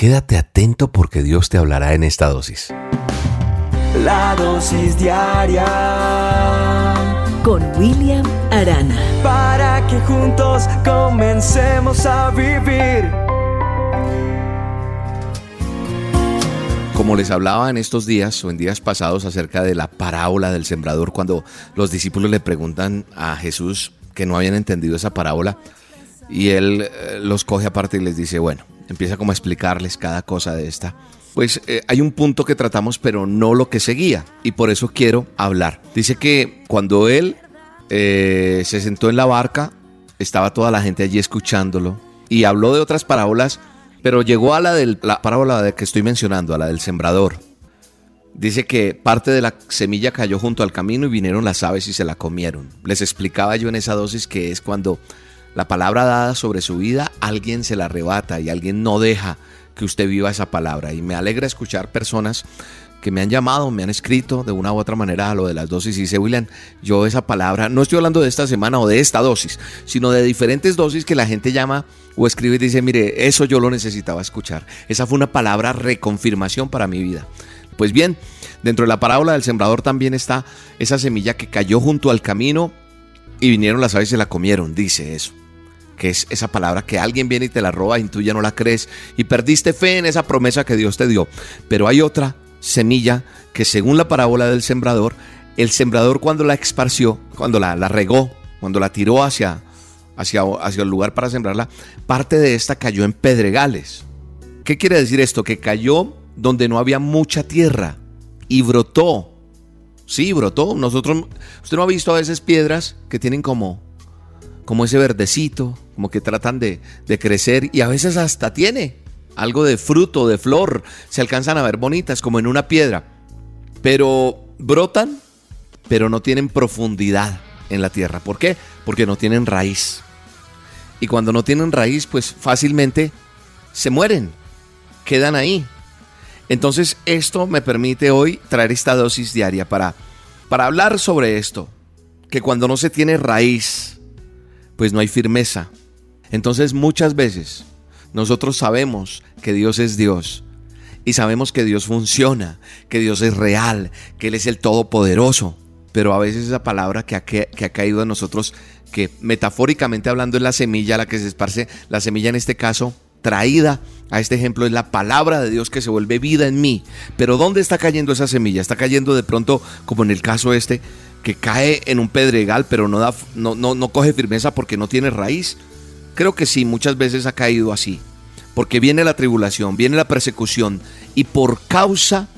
Quédate atento porque Dios te hablará en esta dosis. La dosis diaria con William Arana. Para que juntos comencemos a vivir. Como les hablaba en estos días o en días pasados acerca de la parábola del sembrador, cuando los discípulos le preguntan a Jesús que no habían entendido esa parábola, y él eh, los coge aparte y les dice, bueno, empieza como a explicarles cada cosa de esta. Pues eh, hay un punto que tratamos, pero no lo que seguía, y por eso quiero hablar. Dice que cuando él eh, se sentó en la barca, estaba toda la gente allí escuchándolo, y habló de otras parábolas, pero llegó a la de la parábola de que estoy mencionando, a la del sembrador. Dice que parte de la semilla cayó junto al camino y vinieron las aves y se la comieron. Les explicaba yo en esa dosis que es cuando la palabra dada sobre su vida, alguien se la arrebata y alguien no deja que usted viva esa palabra. Y me alegra escuchar personas que me han llamado, me han escrito de una u otra manera a lo de las dosis y dice, William, yo esa palabra, no estoy hablando de esta semana o de esta dosis, sino de diferentes dosis que la gente llama o escribe y dice, mire, eso yo lo necesitaba escuchar. Esa fue una palabra reconfirmación para mi vida. Pues bien, dentro de la parábola del sembrador también está esa semilla que cayó junto al camino y vinieron las aves y se la comieron, dice eso que es esa palabra que alguien viene y te la roba y tú ya no la crees y perdiste fe en esa promesa que Dios te dio. Pero hay otra semilla que según la parábola del sembrador, el sembrador cuando la esparció, cuando la, regó, cuando la tiró hacia, hacia, hacia el lugar para sembrarla, parte de esta cayó en pedregales. ¿Qué quiere decir esto? Que cayó donde no había mucha tierra y brotó. Sí, brotó. Nosotros, usted no ha visto a veces piedras que tienen como como ese verdecito, como que tratan de, crecer y a veces hasta tiene algo de fruto, de flor, se alcanzan a ver bonitas como en una piedra, pero brotan, pero no tienen profundidad en la tierra. ¿Por qué? Porque no tienen raíz. Y cuando no tienen raíz, pues fácilmente se mueren, quedan ahí. Entonces esto me permite hoy traer esta dosis diaria para, para hablar sobre esto, que cuando no se tiene raíz, pues no hay firmeza. Entonces muchas veces nosotros sabemos que Dios es Dios y sabemos que Dios funciona, que Dios es real, que Él es el Todopoderoso. Pero a veces esa palabra que ha, que ha caído en nosotros, que metafóricamente hablando es la semilla la que se esparce, la semilla en este caso traída a este ejemplo es la palabra de Dios que se vuelve vida en mí. Pero ¿dónde está cayendo esa semilla? Está cayendo de pronto, como en el caso este, que cae en un pedregal, pero no, da, no, no, no coge firmeza porque no tiene raíz. Creo que sí, muchas veces ha caído así. Porque viene la tribulación, viene la persecución y por causa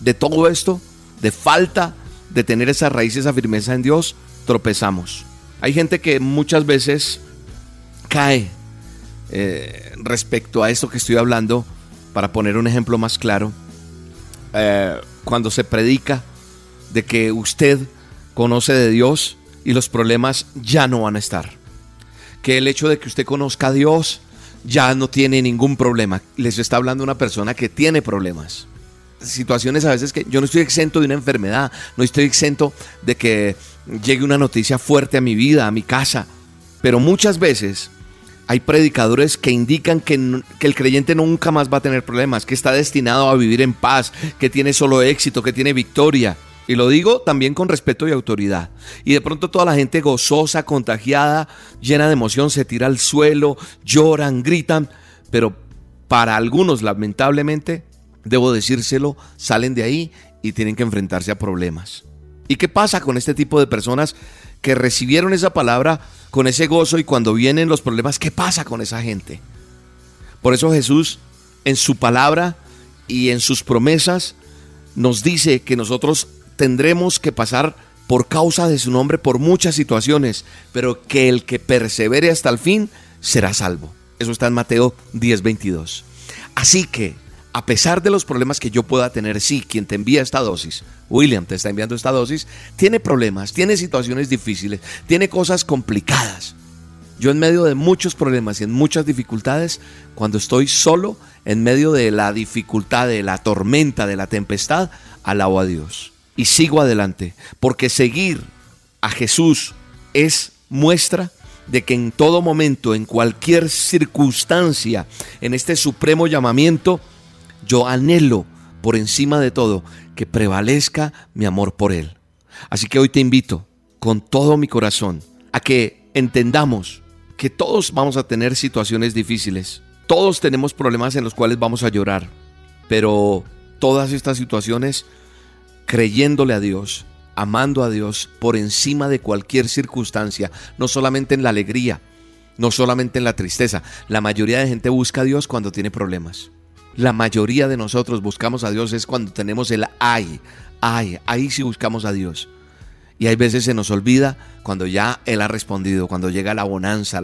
de todo esto, de falta de tener esa raíz, esa firmeza en Dios, tropezamos. Hay gente que muchas veces cae eh, respecto a esto que estoy hablando, para poner un ejemplo más claro, eh, cuando se predica de que usted conoce de Dios y los problemas ya no van a estar. Que el hecho de que usted conozca a Dios ya no tiene ningún problema. Les está hablando una persona que tiene problemas. Situaciones a veces que yo no estoy exento de una enfermedad, no estoy exento de que llegue una noticia fuerte a mi vida, a mi casa. Pero muchas veces hay predicadores que indican que, que, el creyente nunca más va a tener problemas, que está destinado a vivir en paz, que tiene solo éxito, que tiene victoria. Y lo digo también con respeto y autoridad. Y de pronto toda la gente gozosa, contagiada, llena de emoción, se tira al suelo, lloran, gritan. Pero para algunos, lamentablemente, debo decírselo, salen de ahí y tienen que enfrentarse a problemas. ¿Y qué pasa con este tipo de personas que recibieron esa palabra con ese gozo y cuando vienen los problemas, qué pasa con esa gente? Por eso Jesús en su palabra y en sus promesas nos dice que nosotros tendremos que pasar por causa de su nombre por muchas situaciones, pero que el que persevere hasta el fin será salvo. Eso está en Mateo 10:22. Así que, a pesar de los problemas que yo pueda tener, sí, quien te envía esta dosis, William te está enviando esta dosis, tiene problemas, tiene situaciones difíciles, tiene cosas complicadas. Yo en medio de muchos problemas y en muchas dificultades, cuando estoy solo, en medio de la dificultad, de la tormenta, de la tempestad, alabo a Dios y sigo adelante, porque seguir a Jesús es muestra de que en todo momento, en cualquier circunstancia, en este supremo llamamiento, yo anhelo por encima de todo que prevalezca mi amor por Él. Así que hoy te invito con todo mi corazón a que entendamos que todos vamos a tener situaciones difíciles, todos tenemos problemas en los cuales vamos a llorar, pero todas estas situaciones creyéndole a Dios, amando a Dios por encima de cualquier circunstancia, no solamente en la alegría, no solamente en la tristeza. La mayoría de gente busca a Dios cuando tiene problemas. La mayoría de nosotros buscamos a Dios es cuando tenemos el ay, ay, ahí sí buscamos a Dios. Y hay veces se nos olvida cuando ya Él ha respondido, cuando llega la bonanza,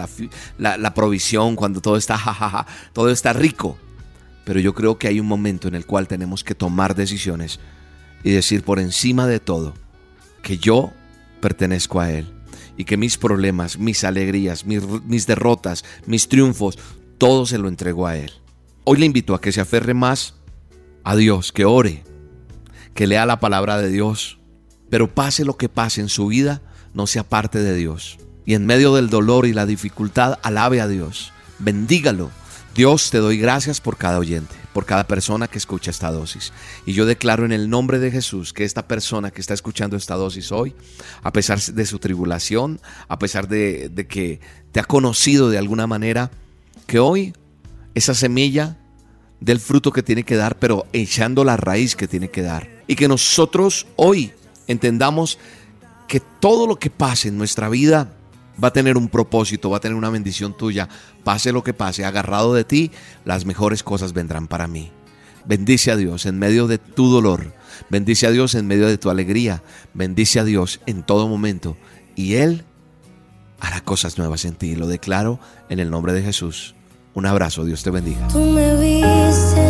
la, provisión, cuando todo está jajaja, todo está rico. Pero yo creo que hay un momento en el cual tenemos que tomar decisiones y decir por encima de todo que yo pertenezco a Él y que mis problemas, mis alegrías, mis, mis derrotas, mis triunfos, todo se lo entrego a Él. Hoy le invito a que se aferre más a Dios, que ore, que lea la palabra de Dios, pero pase lo que pase en su vida, no se aparte de Dios. Y en medio del dolor y la dificultad, alabe a Dios, bendígalo. Dios, te doy gracias por cada oyente, por cada persona que escucha esta dosis. Y yo declaro en el nombre de Jesús que esta persona que está escuchando esta dosis hoy, a pesar de su tribulación, a pesar de, de que te ha conocido de alguna manera, que hoy esa semilla del fruto que tiene que dar, pero echando la raíz que tiene que dar. Y que nosotros hoy entendamos que todo lo que pase en nuestra vida va a tener un propósito, va a tener una bendición tuya. Pase lo que pase, agarrado de ti, las mejores cosas vendrán para mí. Bendice a Dios en medio de tu dolor. Bendice a Dios en medio de tu alegría. Bendice a Dios en todo momento. Y Él hará cosas nuevas en ti. Lo declaro en el nombre de Jesús. Un abrazo, Dios te bendiga. Tú me viste,